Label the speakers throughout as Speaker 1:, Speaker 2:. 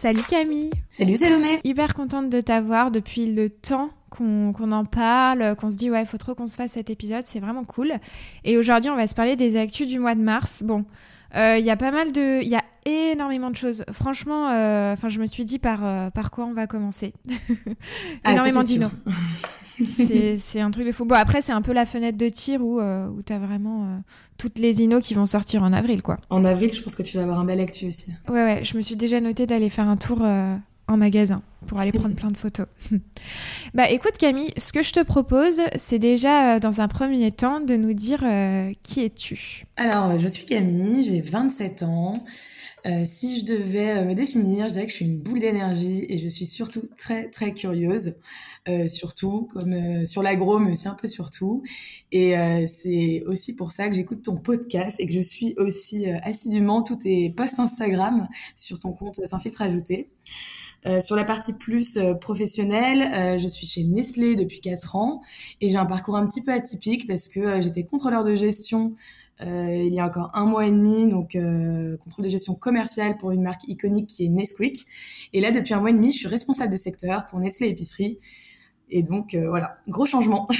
Speaker 1: Salut Camille
Speaker 2: Salut Salomé
Speaker 1: Hyper contente de t'avoir depuis le temps qu'on en parle, qu'on se dit ouais, faut trop qu'on se fasse cet épisode, c'est vraiment cool. Et aujourd'hui, on va se parler des actus du mois de mars. Bon, euh, il y a pas mal de... Il y a énormément de choses. Franchement, euh, enfin, je me suis dit par, euh, par quoi on va commencer.
Speaker 2: Ah, énormément d'ino.
Speaker 1: c'est un truc de fou. Bon, après, c'est un peu la fenêtre de tir où, où tu as vraiment toutes les inos qui vont sortir en avril, quoi.
Speaker 2: En avril, je pense que tu vas avoir un bel actu aussi.
Speaker 1: Ouais, ouais, je me suis déjà noté d'aller faire un tour en magasin pour aller prendre plein de photos. bah écoute Camille, ce que je te propose, c'est déjà euh, dans un premier temps de nous dire euh, qui es-tu?
Speaker 2: Alors, je suis Camille, j'ai 27 ans. Euh, si je devais me définir, je dirais que je suis une boule d'énergie et je suis surtout très très curieuse, surtout comme sur l'agro, mais aussi un peu surtout. Et c'est aussi pour ça que j'écoute ton podcast et que je suis aussi assidûment tous tes posts Instagram sur ton compte sans filtre ajouté. Euh, sur la partie plus euh, professionnelle, euh, je suis chez Nestlé depuis 4 ans et j'ai un parcours un petit peu atypique parce que j'étais contrôleur de gestion il y a encore un mois et demi, donc contrôle de gestion commerciale pour une marque iconique qui est Nesquik. Et là, depuis un mois et demi, je suis responsable de secteur pour Nestlé Épicerie. Et donc voilà, gros changement.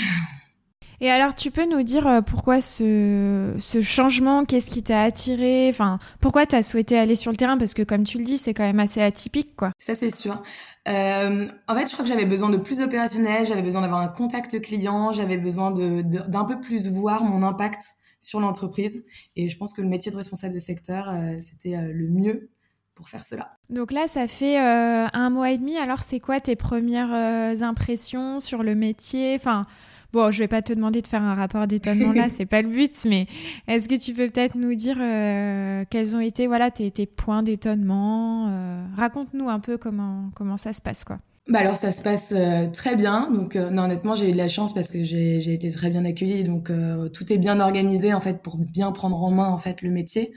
Speaker 1: Et alors, tu peux nous dire euh, pourquoi ce, ce changement, qu'est-ce qui t'a attiré, enfin, pourquoi tu as souhaité aller sur le terrain? Parce que, comme tu le dis, c'est quand même assez atypique, quoi.
Speaker 2: Ça, c'est sûr. Euh, en fait, je crois que j'avais besoin de plus opérationnel, j'avais besoin d'avoir un contact client, j'avais besoin de, d'un peu plus voir mon impact sur l'entreprise. Et je pense que le métier de responsable de secteur, euh, c'était le mieux pour faire cela.
Speaker 1: Donc là, ça fait un mois et demi. Alors, c'est quoi tes premières impressions sur le métier? Enfin, Bon, je vais pas te demander de faire un rapport d'étonnement là, c'est pas le but, mais est-ce que tu peux peut-être nous dire euh, quels ont été voilà tes, points d'étonnement? Euh, Raconte-nous un peu comment comment ça se passe quoi.
Speaker 2: Bah alors ça se passe euh, très bien. Donc non, honnêtement, j'ai eu de la chance parce que j'ai été très bien accueillie. Donc tout est bien organisé en fait pour bien prendre en main en fait le métier.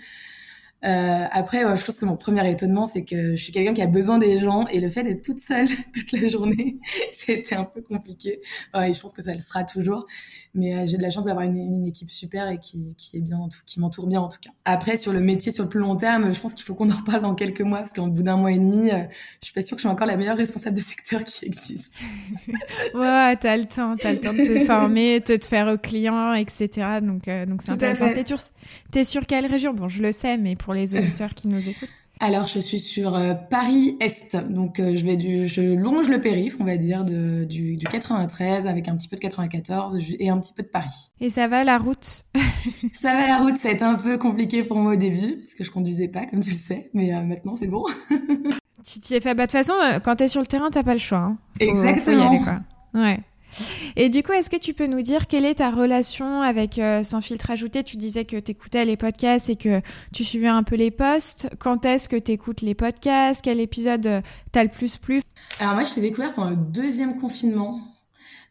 Speaker 2: Euh, après, je pense que mon premier étonnement, c'est que je suis quelqu'un qui a besoin des gens et le fait d'être toute seule toute la journée, c'était un peu compliqué. et je pense que ça le sera toujours. Mais euh, j'ai de la chance d'avoir une, une, équipe super et qui, qui est bien, en tout, qui m'entoure bien en tout cas. Après, sur le métier sur le plus long terme, je pense qu'il faut qu'on en reparle dans quelques mois parce qu'en bout d'un mois et demi, euh, je suis pas sûre que je suis encore la meilleure responsable de secteur qui existe.
Speaker 1: ouais, t'as le temps, t'as le temps de te former, de te faire aux clients, etc. Donc, euh, donc c'est intéressant. T'es sur, sur quelle région? Bon, je le sais, mais pour les auditeurs qui nous écoutent.
Speaker 2: Alors, je suis sur euh, Paris-Est, donc euh, je vais du, je longe le périph', on va dire, de, du, du 93 avec un petit peu de 94 et un petit peu de Paris.
Speaker 1: Et ça va la route?
Speaker 2: Ça va la route, ça a été un peu compliqué pour moi au début parce que je conduisais pas, comme tu le sais, mais euh, maintenant c'est bon.
Speaker 1: tu t'y es fait, bah de toute façon, quand t'es sur le terrain, t'as pas le choix. Hein.
Speaker 2: Exactement.
Speaker 1: quoi. Ouais. Et du coup, est-ce que tu peux nous dire quelle est ta relation avec euh, Sans filtre ajouté? Tu disais que tu écoutais les podcasts et que tu suivais un peu les posts. Quand est-ce que tu écoutes les podcasts? Quel épisode euh, t'as le plus plu?
Speaker 2: Alors moi, je t'ai découvert pendant le deuxième confinement.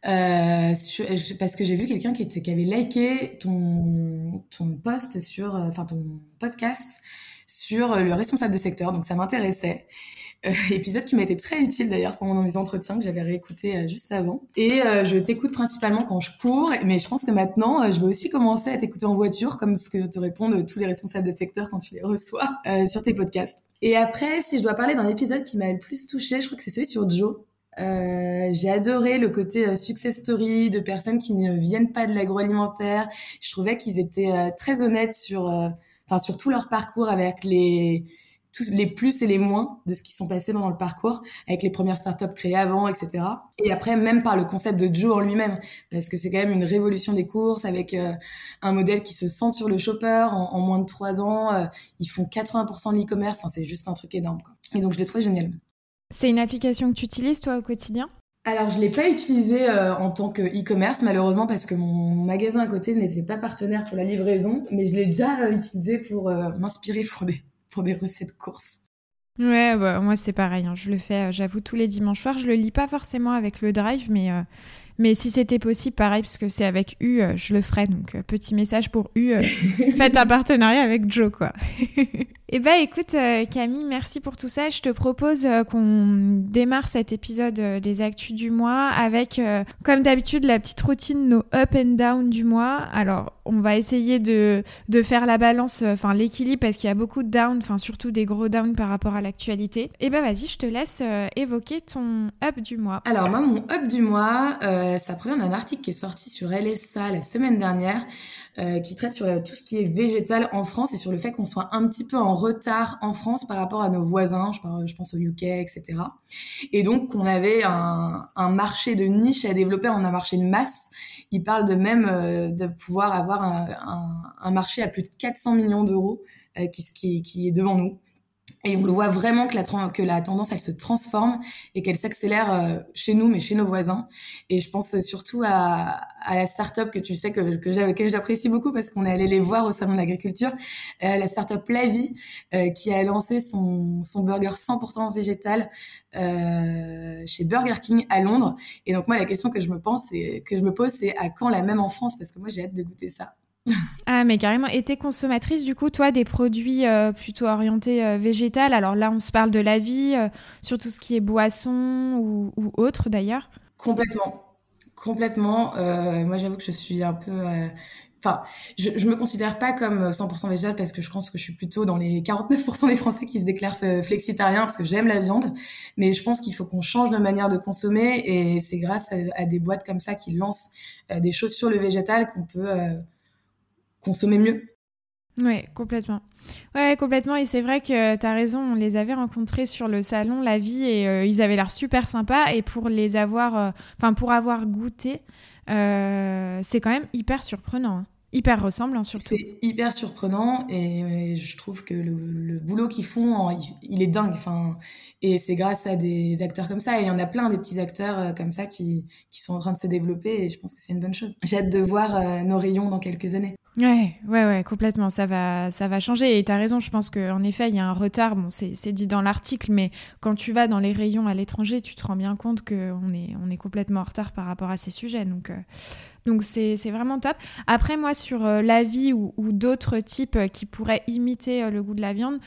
Speaker 2: Euh, parce que j'ai vu quelqu'un qui, qui avait liké ton, ton post sur, enfin ton podcast sur le responsable de secteur, donc ça m'intéressait. Euh, épisode qui m'a été très utile d'ailleurs pendant mes entretiens que j'avais réécouté euh, juste avant. Et euh, je t'écoute principalement quand je cours, mais je pense que maintenant je vais aussi commencer à t'écouter en voiture, comme ce que te répondent tous les responsables de secteur quand tu les reçois sur tes podcasts. Et après, si je dois parler d'un épisode qui m'a le plus touché, je crois que c'est celui sur Joe. Euh, j'ai adoré le côté success story de personnes qui ne viennent pas de l'agroalimentaire. Je trouvais qu'ils étaient très honnêtes sur, enfin sur tout leur parcours avec les tous les plus et les moins de ce qui sont passés dans le parcours avec les premières startups créées avant, etc. Et après, même par le concept de Joe en lui-même, parce que c'est quand même une révolution des courses avec euh, un modèle qui se sent sur le shopper en, moins de trois ans. Euh, ils font 80% de l'e-commerce. Enfin, c'est juste un truc énorme. Quoi. Et donc, je l'ai trouvé génial.
Speaker 1: C'est une application que tu utilises, toi, au quotidien?
Speaker 2: Alors, je l'ai pas utilisé euh, en tant que e-commerce, malheureusement, parce que mon magasin à côté n'était pas partenaire pour la livraison, mais je l'ai déjà utilisé pour m'inspirer pour des, pour des recettes courses.
Speaker 1: Ouais, bah, moi c'est pareil. Hein. Je le fais, euh, j'avoue, tous les dimanches soirs. Je le lis pas forcément avec le drive, mais, euh, mais si c'était possible, pareil, parce que c'est avec U, euh, je le ferais. Donc, petit message pour U, faites un partenariat avec Joe, quoi. Eh ben, écoute, euh, Camille, merci pour tout ça. Je te propose euh, qu'on démarre cet épisode euh, des Actus du mois avec, comme d'habitude, la petite routine, nos up and down du mois. Alors, on va essayer de, de faire la balance, enfin l'équilibre, parce qu'il y a beaucoup de down, enfin surtout des gros down par rapport à l'actualité. Eh ben, vas-y, je te laisse évoquer ton up du mois.
Speaker 2: Alors, moi, mon up du mois, ça provient d'un article qui est sorti sur LSA la semaine dernière. Euh, qui traite sur euh, tout ce qui est végétal en France et sur le fait qu'on soit un petit peu en retard en France par rapport à nos voisins, je, pense au UK, etc. Et donc qu'on avait un, marché de niche à développer, on a un marché de masse. Il parle de même euh, de pouvoir avoir un, marché à plus de 400 millions d'euros qui est devant nous. Et on le voit vraiment que la, que la tendance, elle se transforme et qu'elle s'accélère euh, chez nous, mais chez nos voisins. Et je pense surtout à, à la start-up que tu sais que, que j'apprécie beaucoup parce qu'on est allé les voir au Salon de l'Agriculture, euh, la start-up La Vie, euh, qui a lancé son, son burger 100% végétal euh, chez Burger King à Londres. Et donc moi, la question que je me pense, et que je me pose, c'est à quand la même en France? Parce que moi, j'ai hâte de goûter ça.
Speaker 1: Ah, mais carrément. Et t'es consommatrice, du coup, toi, des produits euh, plutôt orientés euh, végétal? Alors là, on se parle de la vie, euh, sur tout ce qui est boisson ou, autre, d'ailleurs
Speaker 2: Complètement. Complètement. moi, j'avoue que je suis un peu... Enfin, je, je me considère pas comme 100% végétal parce que je pense que je suis plutôt dans les 49% des Français qui se déclarent flexitariens parce que j'aime la viande. Mais je pense qu'il faut qu'on change de manière de consommer et c'est grâce à, des boîtes comme ça qui lancent des choses sur le végétal qu'on peut consommer mieux.
Speaker 1: Oui, complètement. Ouais, complètement. Et c'est vrai que tu as raison, on les avait rencontrés sur le salon La Vie et euh, ils avaient l'air super sympas. Et pour les avoir, euh, enfin, pour avoir goûté, euh, c'est quand même hyper surprenant. Hein. Hyper ressemblant surtout.
Speaker 2: C'est hyper surprenant et, je trouve que le, boulot qu'ils font, il, est dingue. Enfin, et c'est grâce à des acteurs comme ça. Et il y en a plein des petits acteurs comme ça qui, qui sont en train de se développer et je pense que c'est une bonne chose. J'ai hâte de voir nos rayons dans quelques années.
Speaker 1: Ouais, ouais, ouais, complètement. Ça va, ça va changer. Et tu as raison, je pense qu'en effet, il y a un retard. Bon, c'est dit dans l'article, mais quand tu vas dans les rayons à l'étranger, tu te rends bien compte qu'on est, on est complètement en retard par rapport à ces sujets. Donc, euh, donc c'est vraiment top. Après, moi, sur euh, la vie ou, d'autres types qui pourraient imiter euh, le goût de la viande,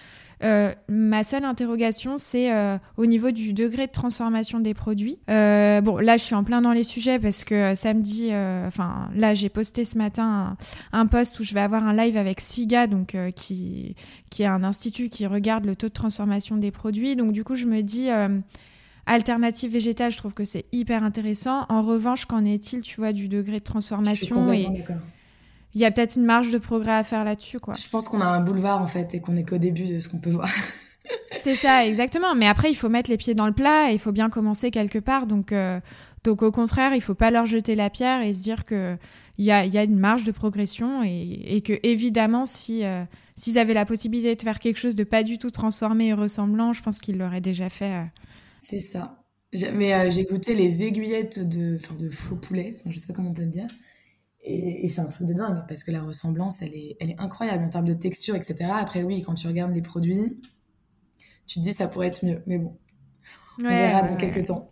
Speaker 1: euh, ma seule interrogation, c'est euh, au niveau du degré de transformation des produits. Euh, bon, là, je suis en plein dans les sujets parce que samedi, enfin, là, j'ai posté ce matin un, post où je vais avoir un live avec SIGA, donc qui, qui est un institut qui regarde le taux de transformation des produits. Donc, du coup, je me dis alternative végétale, je trouve que c'est hyper intéressant. En revanche, qu'en est-il, tu vois, du degré de transformation
Speaker 2: et,
Speaker 1: il y a peut-être une marge de progrès à faire là-dessus, quoi.
Speaker 2: Je pense qu'on a un boulevard, en fait, et qu'on est qu'au début de ce qu'on peut voir.
Speaker 1: c'est ça, exactement. Mais après, il faut mettre les pieds dans le plat et il faut bien commencer quelque part. Donc, euh, donc au contraire, il faut pas leur jeter la pierre et se dire qu'il y a, y a une marge de progression et, et que, évidemment, si, euh, s'ils avaient la possibilité de faire quelque chose de pas du tout transformé et ressemblant, je pense qu'ils l'auraient déjà fait. Euh.
Speaker 2: C'est ça. Mais j'ai goûté les aiguillettes de, de faux poulet, enfin, je sais pas comment on peut le dire. Et, c'est un truc de dingue parce que la ressemblance, elle est, elle est incroyable en termes de texture, etc. Après, oui, quand tu regardes les produits, tu te dis ça pourrait être mieux. Mais bon, on verra dans quelques temps.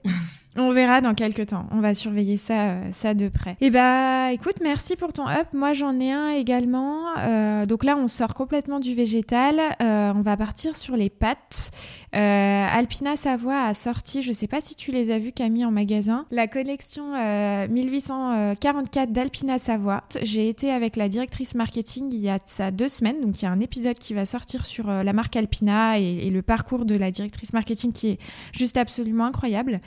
Speaker 1: On verra dans quelques temps. On va surveiller ça, euh, ça de près. Et eh bah, écoute, merci pour ton up. Moi, j'en ai un également. Euh, donc là, on sort complètement du végétal. Euh, on va partir sur les pâtes. Alpina Savoie a sorti, je sais pas si tu les as vus, Camille, en magasin, la collection 1844 d'Alpina Savoie. J'ai été avec la directrice marketing il y a ça deux semaines. Donc, il y a un épisode qui va sortir sur la marque Alpina et, et, le parcours de la directrice marketing qui est juste absolument incroyable.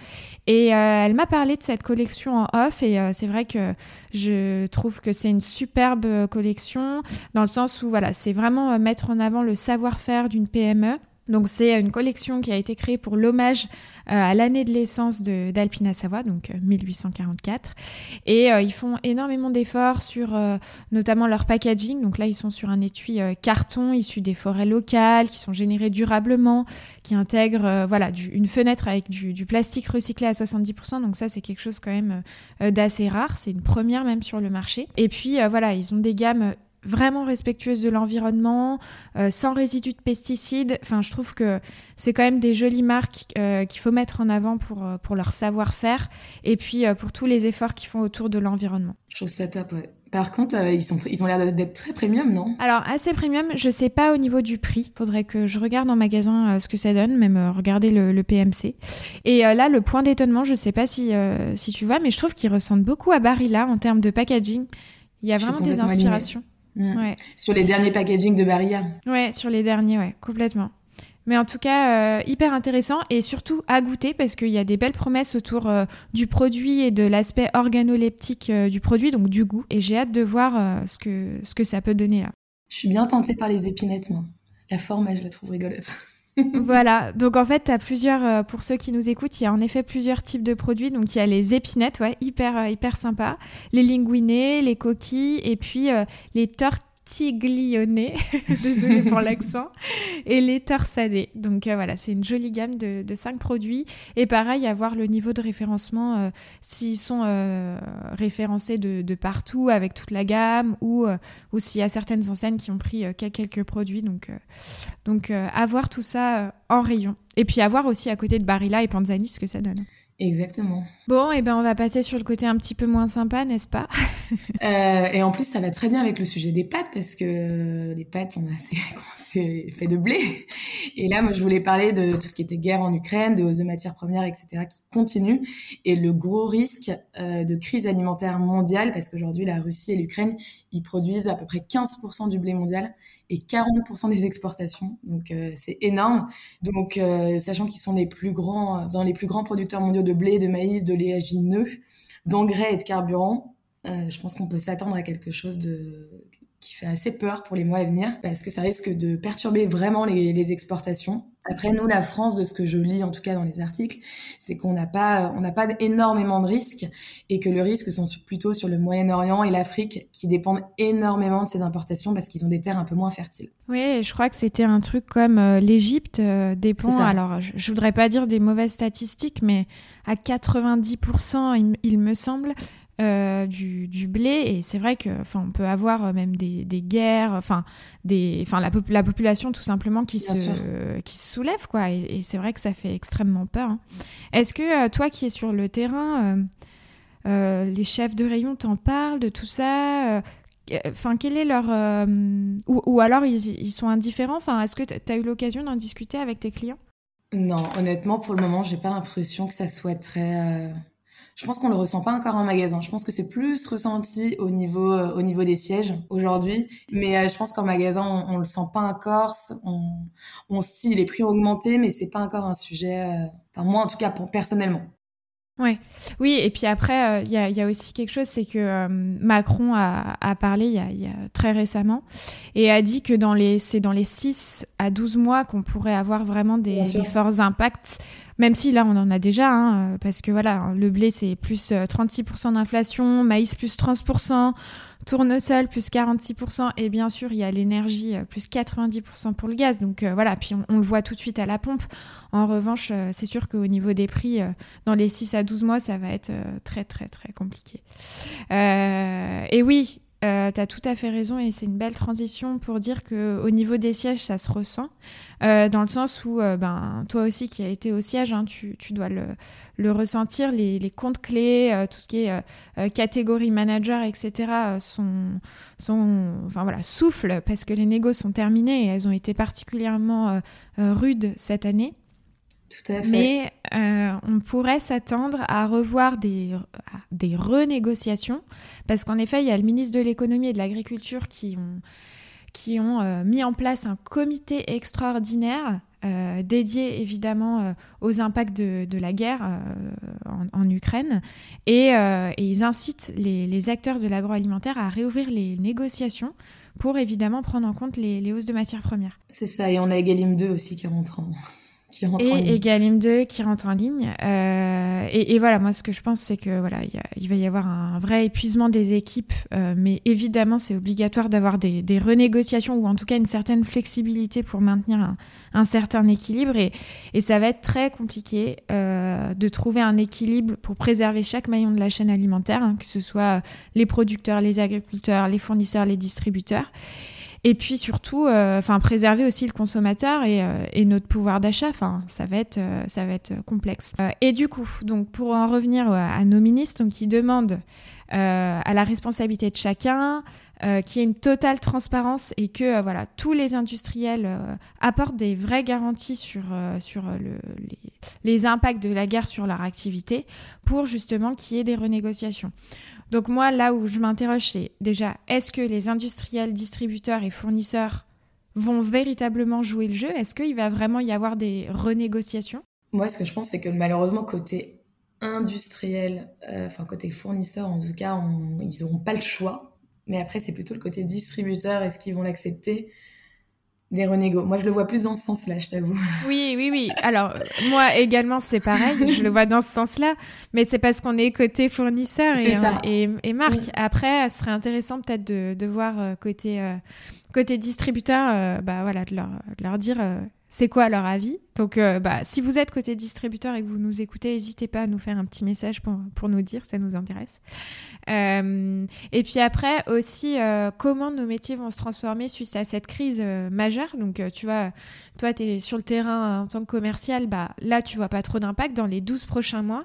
Speaker 1: Et et euh, elle m'a parlé de cette collection en off et euh, c'est vrai que je trouve que c'est une superbe collection dans le sens où voilà, c'est vraiment euh, mettre en avant le savoir-faire d'une PME donc c'est une collection qui a été créée pour l'hommage euh, à l'année de l'essence d'Alpina Savoie, donc 1844. Euh, Et euh, ils font énormément d'efforts sur notamment leur packaging. Donc là, ils sont sur un étui carton issu des forêts locales, qui sont générés durablement, qui intègrent voilà, une fenêtre avec du, du, plastique recyclé à 70%. Donc ça, c'est quelque chose quand même d'assez rare. C'est une première même sur le marché. Et puis voilà, ils ont des gammes vraiment respectueuse de l'environnement, euh, sans résidus de pesticides. Enfin, je trouve que c'est quand même des jolies marques euh, qu'il faut mettre en avant pour, euh, pour leur savoir-faire et puis pour tous les efforts qu'ils font autour de l'environnement.
Speaker 2: Je trouve ça top, ouais. Par contre, ils, sont, ils ont l'air d'être très premium, non?
Speaker 1: Alors, assez premium, je sais pas au niveau du prix. Faudrait que je regarde en magasin ce que ça donne, même regarder le, PMC. Et là, le point d'étonnement, je sais pas si, si tu vois, mais je trouve qu'ils ressemblent beaucoup à Barilla en termes de packaging. Il y a vraiment des inspirations.
Speaker 2: Mm. Sur les derniers packaging de Barilla.
Speaker 1: Ouais, sur les derniers, ouais, complètement. Mais en tout cas, euh, hyper intéressant et surtout à goûter parce qu'il y a des belles promesses autour euh, du produit et de l'aspect organoleptique euh, du produit, donc du goût. Et j'ai hâte de voir ce, que, ce que ça peut donner là.
Speaker 2: Je suis bien tentée par les épinettes, moi. La forme, je la trouve rigolote.
Speaker 1: voilà, donc en fait, tu as plusieurs, pour ceux qui nous écoutent, il y a en effet plusieurs types de produits. Donc il y a les épinettes, ouais, hyper, hyper sympa, les linguinés, les coquilles, et puis les tortillas tiglione, désolé pour l'accent, et les torsadés. Donc euh, voilà, c'est une jolie gamme de, de, cinq produits. Et pareil, avoir le niveau de référencement, euh, s'ils sont euh, référencés de, de, partout avec toute la gamme, ou, ou s'il y a certaines enseignes qui ont pris quelques produits. Donc, donc avoir tout ça en rayon. Et puis avoir aussi à côté de Barilla et Panzani ce que ça donne.
Speaker 2: Exactement.
Speaker 1: Bon, et eh ben on va passer sur le côté un petit peu moins sympa, n'est-ce pas?
Speaker 2: euh, Et en plus, ça va très bien avec le sujet des pâtes parce que les pâtes, on a c'est fait de blé. Et là, moi, je voulais parler de tout ce qui était guerre en Ukraine, de hausse de matières premières, etc., qui continue, et le gros risque euh, de crise alimentaire mondiale parce qu'aujourd'hui, la Russie et l'Ukraine, ils produisent à peu près 15% du blé mondial et 40% des exportations. Donc euh, c'est énorme. Donc euh, sachant qu'ils sont les plus grands dans les plus grands producteurs mondiaux de blé, de maïs, de léagineux, d'engrais et de carburant, euh, je pense qu'on peut s'attendre à quelque chose de qui fait assez peur pour les mois à venir parce que ça risque de perturber vraiment les, les exportations. Après, nous, la France, de ce que je lis, en tout cas dans les articles, c'est qu'on n'a pas, on n'a pas énormément de risques et que le risque sont plutôt sur le Moyen-Orient et l'Afrique qui dépendent énormément de ces importations parce qu'ils ont des terres un peu moins fertiles.
Speaker 1: Oui, je crois que c'était un truc comme euh, l'Égypte euh, dépend. Alors, je, je, voudrais pas dire des mauvaises statistiques, mais à 90%, il, il me semble, euh, du, du, blé et c'est vrai que enfin on peut avoir euh, même des, des guerres enfin des enfin la, la, population tout simplement qui se qui se soulève quoi et, c'est vrai que ça fait extrêmement peur hein. est-ce que euh, toi qui es sur le terrain les chefs de rayon t'en parlent de tout ça Enfin, quel est leur. Ou, ou, alors ils, ils, sont indifférents? Enfin, Est-ce que tu as eu l'occasion d'en discuter avec tes clients?
Speaker 2: Non, honnêtement, pour le moment, j'ai pas l'impression que ça soit très je pense qu'on le ressent pas encore en magasin. Je pense que c'est plus ressenti au niveau euh, au niveau des sièges aujourd'hui, mais euh, je pense qu'en magasin on, on, le sent pas encore. On, on si les prix ont augmenté, mais c'est pas encore un sujet. Euh, enfin moi en tout cas pour, personnellement.
Speaker 1: Ouais. Oui, et puis après, il y, a, y, a, aussi quelque chose, c'est que Macron a, a parlé il y a, y a, très récemment et a dit que dans les, c'est dans les 6 à 12 mois qu'on pourrait avoir vraiment des, des forts impacts même si là, on en a déjà, hein, euh, parce que voilà, le blé, c'est plus 36% euh, d'inflation, maïs plus 30%, tournesol plus 46%, et bien sûr, il y a l'énergie euh, plus 90% pour le gaz. Donc voilà, puis on, le voit tout de suite à la pompe. En revanche, c'est sûr qu'au niveau des prix, dans les 6 à 12 mois, ça va être très, très, très compliqué. et oui, euh, tu as tout à fait raison et c'est une belle transition pour dire qu'au niveau des sièges, ça se ressent. Euh, dans le sens où, euh, ben, toi aussi qui as été au siège, hein, tu, tu, dois le, le ressentir, les, les, comptes clés, euh, tout ce qui est catégorie manager, etc., sont, sont, enfin voilà, soufflent parce que les négos sont terminés et elles ont été particulièrement rudes cette année.
Speaker 2: Tout à fait.
Speaker 1: Mais euh, on pourrait s'attendre à revoir des, renégociations, parce qu'en effet, il y a le ministre de l'économie et de l'agriculture qui ont, euh, mis en place un comité extraordinaire euh, dédié évidemment aux impacts de, la guerre en, Ukraine. Et, ils incitent les, acteurs de l'agroalimentaire à réouvrir les négociations pour évidemment prendre en compte les, les hausses de matières premières.
Speaker 2: C'est ça, et on a Egalim 2 aussi qui rentre en,
Speaker 1: et Egalim 2 qui rentre en ligne. Euh, et, et, voilà, moi, ce que je pense, c'est que voilà, il va y avoir un vrai épuisement des équipes, euh, mais évidemment, c'est obligatoire d'avoir des, des, renégociations ou en tout cas une certaine flexibilité pour maintenir un, un certain équilibre. Et, et, ça va être très compliqué euh, de trouver un équilibre pour préserver chaque maillon de la chaîne alimentaire, hein, que ce soit les producteurs, les agriculteurs, les fournisseurs, les distributeurs. Et puis surtout, euh, enfin préserver aussi le consommateur et, euh, et notre pouvoir d'achat. Enfin, ça va être, euh, ça va être complexe. et du coup, donc pour en revenir à nos ministres, donc qui demandent à la responsabilité de chacun, euh, qu'il y ait une totale transparence et que voilà, tous les industriels apportent des vraies garanties sur, sur le, les, les, impacts de la guerre sur leur activité pour justement qu'il y ait des renégociations. Donc moi, là où je m'interroge, c'est déjà, est-ce que les industriels, distributeurs et fournisseurs vont véritablement jouer le jeu? Est-ce qu'il va vraiment y avoir des renégociations?
Speaker 2: Moi, ce que je pense, c'est que malheureusement, côté industriel, euh, enfin côté fournisseur, en tout cas, ils n'auront pas le choix. Mais après, c'est plutôt le côté distributeur. Est-ce qu'ils vont l'accepter? Des renégos. Moi, je le vois plus dans ce sens-là, je t'avoue.
Speaker 1: Oui, oui, oui. Alors, moi également, c'est pareil. Je le vois dans ce sens-là. Mais c'est parce qu'on est côté fournisseur et, et, marque. Après, ce serait intéressant peut-être de, de, voir euh, côté, euh, côté distributeur, euh, bah, voilà, de leur, leur dire c'est quoi leur avis? Donc, euh, bah, si vous êtes côté distributeur et que vous nous écoutez, n'hésitez pas à nous faire un petit message pour, pour nous dire, ça nous intéresse. Euh, et puis après, aussi, euh, comment nos métiers vont se transformer suite à cette crise majeure? Donc, tu vois, toi, tu es sur le terrain en tant que commercial, bah, là, tu vois pas trop d'impact dans les 12 prochains mois.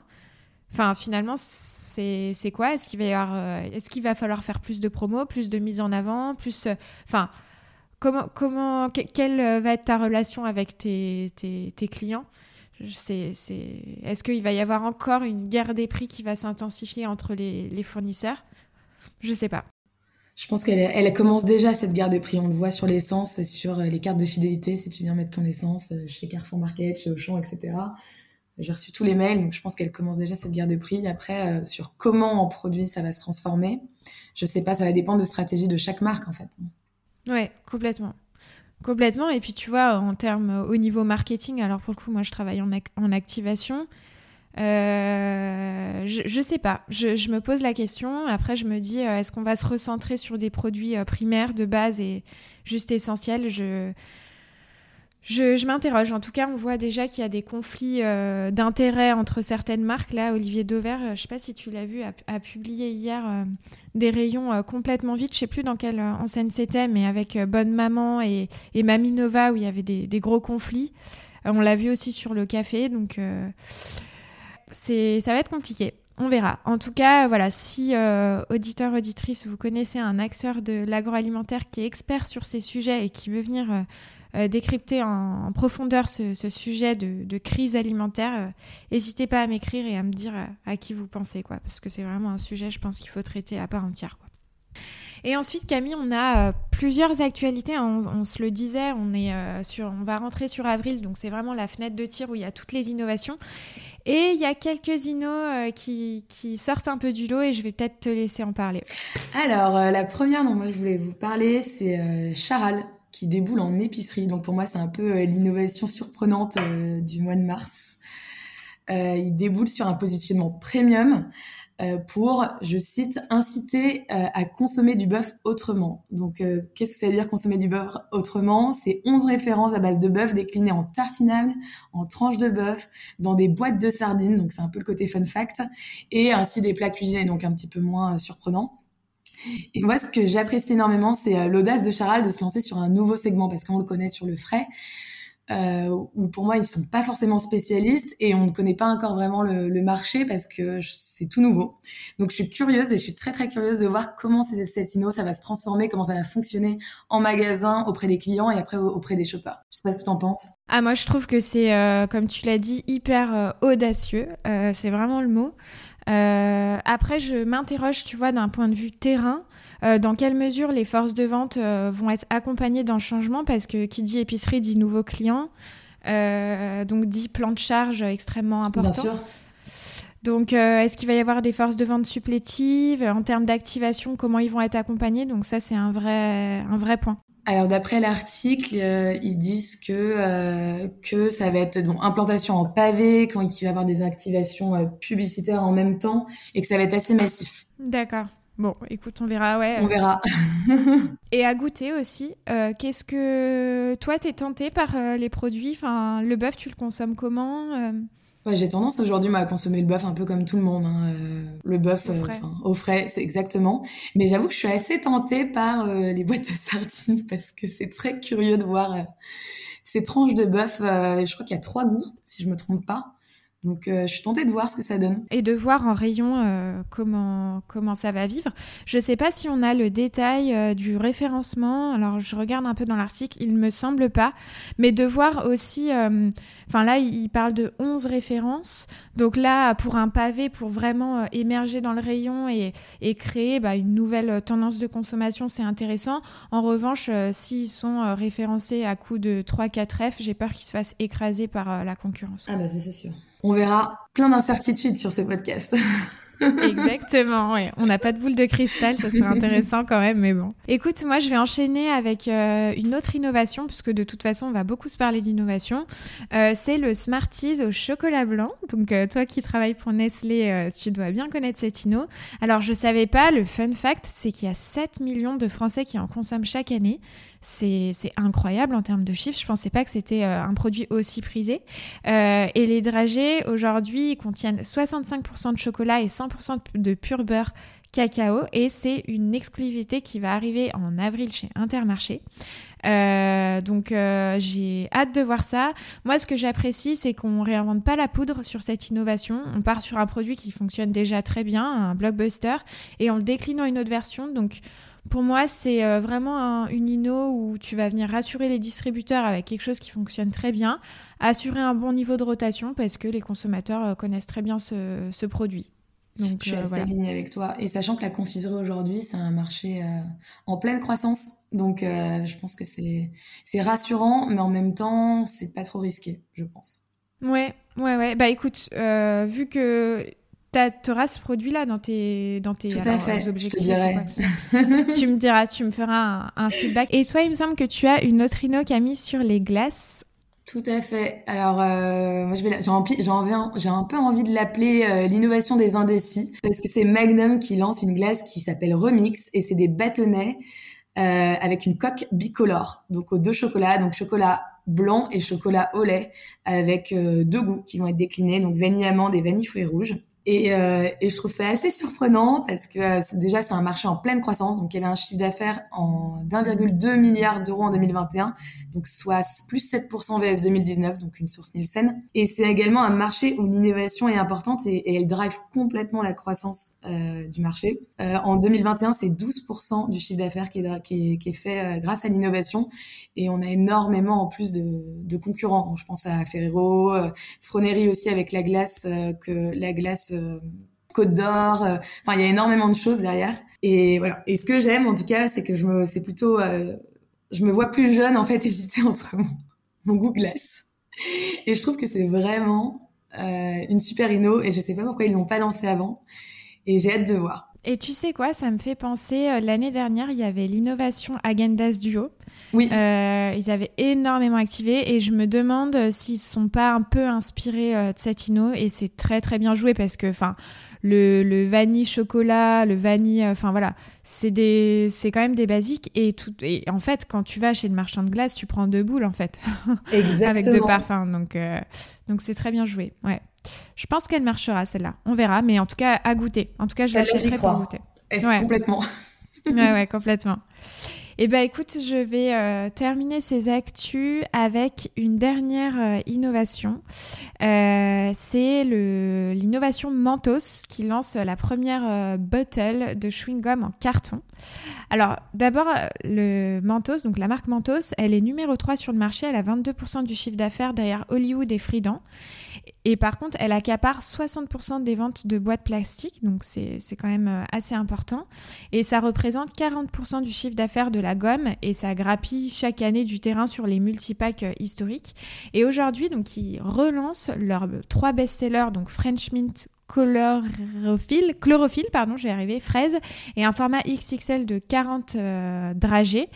Speaker 1: Enfin, finalement, c'est quoi? Est-ce qu'il va, qu'il va falloir faire plus de promos, plus de mise en avant, plus... Enfin Comment, comment, quelle euh, va être ta relation avec tes, tes, clients? Est-ce qu'il va y avoir encore une guerre des prix qui va s'intensifier entre les, les, fournisseurs? Je ne sais pas.
Speaker 2: Je pense qu'elle elle commence déjà cette guerre de prix. On le voit sur l'essence et sur euh, les cartes de fidélité. Si tu viens mettre ton essence euh, chez Carrefour Market, chez Auchan, etc. J'ai reçu tous les mails, donc je pense qu'elle commence déjà cette guerre de prix. Après, sur comment en produit ça va se transformer, je sais pas. Ça va dépendre de stratégie de chaque marque en fait.
Speaker 1: Ouais, complètement. Complètement. Et puis, tu vois, en termes au niveau marketing, alors pour le coup, moi, je travaille en, activation. Euh, je, ne sais pas. Je, je, me pose la question. Après, je me dis, euh, est-ce qu'on va se recentrer sur des produits euh, primaires de base et juste essentiels? Je je, m'interroge. En tout cas, on voit déjà qu'il y a des conflits euh, d'intérêts entre certaines marques. Là, Olivier Dauvert, euh, je ne sais pas si tu l'as vu, a, publié hier euh, des rayons complètement vides. Je ne sais plus dans quelle enseigne c'était, mais avec Bonne Maman et, et Mamie Nova où il y avait des, gros conflits. on l'a vu aussi sur le café, donc ça va être compliqué. On verra. En tout cas, voilà, si auditeur, auditrice, vous connaissez un acteur de l'agroalimentaire qui est expert sur ces sujets et qui veut venir euh, décrypter en, profondeur ce, sujet de, crise alimentaire, euh, n'hésitez pas à m'écrire et à me dire euh, à, qui vous pensez, quoi, parce que c'est vraiment un sujet, je pense, qu'il faut traiter à part entière. Et ensuite, Camille, on a plusieurs actualités. Hein. On, se le disait, on, est, sur, on va rentrer sur avril, donc c'est vraiment la fenêtre de tir où il y a toutes les innovations. Et il y a quelques innos qui, qui, sortent un peu du lot et je vais peut-être te laisser en parler.
Speaker 2: Alors, la première dont moi je voulais vous parler, c'est Charal qui déboule en épicerie. Donc pour moi, c'est un peu euh, l'innovation surprenante euh, du mois de mars. Euh, il déboule sur un positionnement premium pour, je cite, inciter à consommer du bœuf autrement. Donc, qu'est-ce que ça veut dire consommer du bœuf autrement? C'est 11 références à base de bœuf déclinées en tartinables, en tranches de bœuf, dans des boîtes de sardines, donc c'est un peu le côté fun fact, et ainsi des plats cuisinés, donc un petit peu moins surprenant. Et moi, ce que j'apprécie énormément, c'est euh, l'audace de Charal de se lancer sur un nouveau segment parce qu'on le connaît sur le frais. Euh, où pour moi ils sont pas forcément spécialistes et on ne connaît pas encore vraiment le, marché parce que c'est tout nouveau. Donc je suis curieuse et je suis très très curieuse de voir comment cette inno ça va se transformer, comment ça va fonctionner en magasin auprès des clients et après auprès des shoppers. Je sais pas ce que tu en penses.
Speaker 1: Ah moi je trouve que c'est euh, comme tu l'as dit hyper audacieux, c'est vraiment le mot. Euh, après, je m'interroge, tu vois, d'un point de vue terrain, euh, dans quelle mesure les forces de vente euh, vont être accompagnées dans le changement, parce que qui dit épicerie dit nouveaux clients, donc dit plan de charge extrêmement important. Bien sûr. Donc, est-ce qu'il va y avoir des forces de vente supplétives? En termes d'activation, comment ils vont être accompagnés? Donc ça, c'est un vrai, un vrai point.
Speaker 2: Alors d'après l'article, euh, ils disent que euh, que ça va être donc implantation en pavé, quand il va y avoir des activations euh, publicitaires en même temps et que ça va être assez massif.
Speaker 1: D'accord. Bon, écoute, on verra, ouais.
Speaker 2: On verra.
Speaker 1: et à goûter aussi, qu'est-ce que toi t'es tenté par les produits? Enfin, le bœuf, tu le consommes comment
Speaker 2: Ouais, j'ai tendance aujourd'hui à consommer le bœuf un peu comme tout le monde. Hein, euh, le bœuf au euh, frais, c'est exactement. Mais j'avoue que je suis assez tentée par euh, les boîtes de sardines parce que c'est très curieux de voir ces tranches de bœuf. je crois qu'il y a trois goûts, si je me trompe pas. Donc je suis tentée de voir ce que ça donne.
Speaker 1: Et de voir en rayon comment, comment ça va vivre. Je ne sais pas si on a le détail du référencement. Alors je regarde un peu dans l'article, il ne me semble pas. Mais de voir aussi, enfin là il parle de 11 références. Donc là pour un pavé, pour vraiment émerger dans le rayon et, et créer bah, une nouvelle tendance de consommation, c'est intéressant. En revanche, s'ils sont référencés à coup de 3-4 F, j'ai peur qu'ils se fassent écraser par la concurrence.
Speaker 2: Ah bah c'est sûr. On verra plein d'incertitudes sur ce podcast.
Speaker 1: Exactement, ouais. On n'a pas de boule de cristal, ça serait intéressant quand même, mais bon. Écoute, moi je vais enchaîner avec euh, une autre innovation, puisque de toute façon on va beaucoup se parler d'innovation. Euh, c'est le Smarties au chocolat blanc. Donc euh, toi qui travailles pour Nestlé, tu dois bien connaître cette inno. Alors je savais pas, le fun fact, c'est qu'il y a 7 millions de Français qui en consomment chaque année. C'est incroyable en termes de chiffres. Je pensais pas que c'était un produit aussi prisé. et les dragées aujourd'hui contiennent 65% de chocolat et 100% de pur beurre cacao et c'est une exclusivité qui va arriver en avril chez Intermarché. Euh, donc euh, j'ai hâte de voir ça. Moi, ce que j'apprécie, c'est qu'on réinvente pas la poudre sur cette innovation. On part sur un produit qui fonctionne déjà très bien, un blockbuster, et on le décline une autre version. Donc pour moi, c'est euh, vraiment une inno où tu vas venir rassurer les distributeurs avec quelque chose qui fonctionne très bien, assurer un bon niveau de rotation parce que les consommateurs connaissent très bien ce produit.
Speaker 2: Donc, je suis euh, assez alignée avec toi. Et sachant que la confiserie aujourd'hui, c'est un marché euh, en pleine croissance. Donc, euh, je pense que c'est, rassurant, mais en même temps, c'est pas trop risqué, je pense.
Speaker 1: Ouais, ouais, ouais. Bah écoute, vu que tu auras ce produit-là dans tes, dans tes
Speaker 2: Tout à fait, objectifs. Je
Speaker 1: te dirai. tu me diras, tu me feras un, un, feedback. Et toi, il me semble que tu as une autre inno qui a mis sur les glaces
Speaker 2: tout à fait. Alors, euh, moi, j'ai un peu envie de l'appeler euh, l'innovation des indécis parce que c'est Magnum qui lance une glace qui s'appelle Remix et c'est des bâtonnets euh, avec une coque bicolore, donc aux deux chocolats, donc chocolat blanc et chocolat au lait avec euh, deux goûts qui vont être déclinés, donc vanille amande et vanille fruits rouges. Et, euh, et, je trouve ça assez surprenant parce que euh, déjà c'est un marché en pleine croissance, donc il y avait un chiffre d'affaires en d'1,2 milliard d'euros en 2021, donc soit plus 7% vs 2019, donc une source Nielsen. Et c'est également un marché où l'innovation est importante et, elle drive complètement la croissance euh, du marché. Euh, en 2021, c'est 12% du chiffre d'affaires qui est, qui, est, qui est, fait euh, grâce à l'innovation et on a énormément en plus de, de concurrents. Je pense à Ferrero, Fronery aussi avec la glace que la glace euh, Côte d'Or. Euh, enfin, il y a énormément de choses derrière. Et voilà. Et ce que j'aime, en tout cas, c'est que je me, c'est plutôt, euh, je me vois plus jeune en fait hésiter entre mon, mon goût glace. Et je trouve que c'est vraiment une super inno. Et je sais pas pourquoi ils l'ont pas lancé avant. Et j'ai hâte de voir.
Speaker 1: Et tu sais quoi, ça me fait penser, l'année dernière, il y avait l'innovation Agendas Duo.
Speaker 2: Oui.
Speaker 1: ils avaient énormément activé et je me demande s'ils ne sont pas un peu inspirés de cette inno et c'est très très bien joué parce que, enfin, le, le, vanille chocolat, le vanille, enfin voilà, c'est des, c'est quand même des basiques et tout. Et en fait, quand tu vas chez le marchand de glace, tu prends deux boules en fait,
Speaker 2: Exactement.
Speaker 1: avec deux parfums. Donc, donc c'est très bien joué. Ouais. Je pense qu'elle marchera celle-là. On verra, mais en tout cas à goûter. En tout cas, je l'achèterai pour goûter.
Speaker 2: Ouais. Complètement.
Speaker 1: ouais, ouais, complètement. Eh bien, écoute, je vais euh, terminer ces actus avec une dernière euh, innovation. Euh, c'est l'innovation Mentos qui lance la première bottle de chewing-gum en carton. Alors, d'abord, le Mentos, donc la marque Mentos, elle est numéro 3 sur le marché. Elle a 22% du chiffre d'affaires derrière Hollywood et Fridan. Et par contre, elle accapare 60% des ventes de boîtes plastiques, donc c'est quand même euh, assez important. Et ça représente 40% du chiffre d'affaires de la gomme et ça grappille chaque année du terrain sur les multipacks euh, historiques. Et aujourd'hui, donc, ils relancent leurs trois best-sellers, donc French Mint, chlorophylle, chlorophylle pardon, j'ai arrivé, fraise, et un format XXL de 40 euh, dragées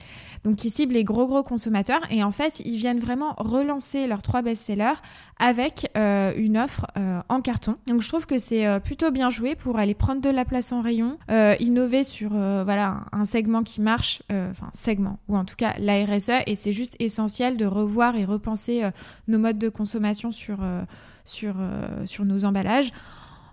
Speaker 1: donc qui ciblent les gros gros consommateurs. Et en fait, ils viennent vraiment relancer leurs trois best-sellers avec euh, une offre euh, en carton. Donc je trouve que c'est euh, plutôt bien joué pour aller prendre de la place en rayon, innover sur voilà un segment qui marche, enfin segment ou en tout cas la RSE. Et c'est juste essentiel de revoir et repenser nos modes de consommation sur nos emballages.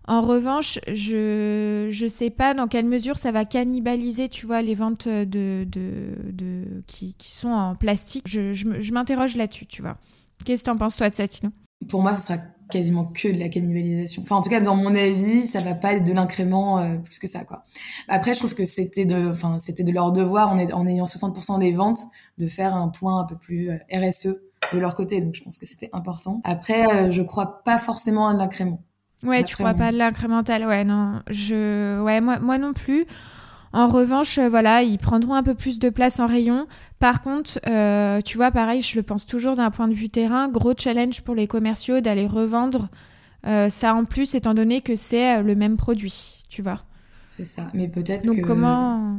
Speaker 1: En revanche, je ne sais pas dans quelle mesure ça va cannibaliser, tu vois, les ventes de, de, de qui, qui, sont en plastique. Je, je, je m'interroge là-dessus, tu vois. Qu'est-ce que tu en penses, toi, de ça, Tino
Speaker 2: pour moi, ça sera quasiment que de la cannibalisation. Enfin, en tout cas, dans mon avis, ça va pas être de l'incrément euh, plus que ça, quoi. Après, je trouve que c'était de, enfin, c'était de leur devoir, en, en ayant 60% des ventes, de faire un point un peu plus euh, RSE de leur côté. Donc, je pense que c'était important. Après, euh, je crois pas forcément à l'incrément.
Speaker 1: Ouais, tu crois pas à l'incrémental. Ouais, non. Je, ouais, moi, moi non plus. En revanche, euh, voilà, ils prendront un peu plus de place en rayon. Par contre, euh, tu vois, pareil, je le pense toujours d'un point de vue terrain, gros challenge pour les commerciaux d'aller revendre euh, ça en plus, étant donné que c'est le même produit, tu vois.
Speaker 2: C'est ça, mais peut-être
Speaker 1: que... Donc comment...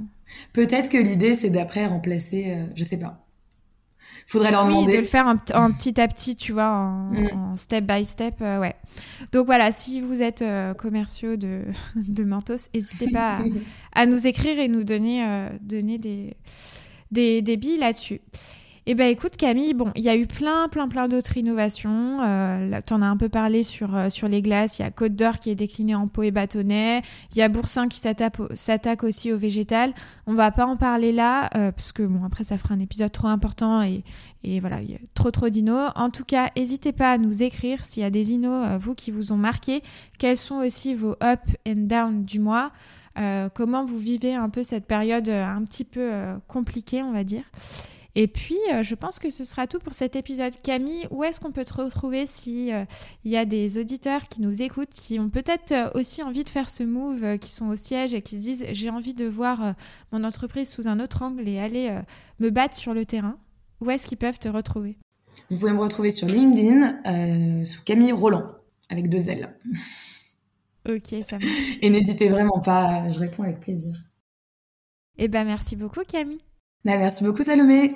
Speaker 2: Peut-être que l'idée, c'est d'après remplacer, je sais pas, faudrait leur demander.
Speaker 1: de le faire en, petit à petit, tu vois, en, mm. step by step, euh, ouais. Donc voilà, si vous êtes euh, commerciaux de, de Mentos, n'hésitez pas à, nous écrire et nous donner, euh, donner des, des, des billes là-dessus. Eh ben écoute Camille, bon, il y a eu plein, plein, plein d'autres innovations. Euh, tu en as un peu parlé sur, euh, sur les glaces. Il y a Côte d'Or qui est décliné en pot et bâtonnet. Il y a Boursin qui s'attaque aussi au végétal. On va pas en parler là, euh, parce que bon, après ça fera un épisode trop important et, voilà, il y a trop, trop d'innos. En tout cas, n'hésitez pas à nous écrire s'il y a des innos, vous, qui vous ont marqué. Quels sont aussi vos up and down du mois? Comment vous vivez un peu cette période un petit peu compliquée, on va dire? Et puis, euh, je pense que ce sera tout pour cet épisode. Camille, où est-ce qu'on peut te retrouver si il euh, y a des auditeurs qui nous écoutent, qui ont peut-être euh, aussi envie de faire ce move, qui sont au siège et qui se disent j'ai envie de voir mon entreprise sous un autre angle et aller me battre sur le terrain Où est-ce qu'ils peuvent te retrouver?
Speaker 2: Vous pouvez me retrouver sur LinkedIn sous Camille Roland avec deux L.
Speaker 1: Ok, ça marche.
Speaker 2: Et n'hésitez vraiment pas, je réponds avec plaisir.
Speaker 1: Eh ben merci beaucoup Camille.
Speaker 2: Bah, merci beaucoup Salomé.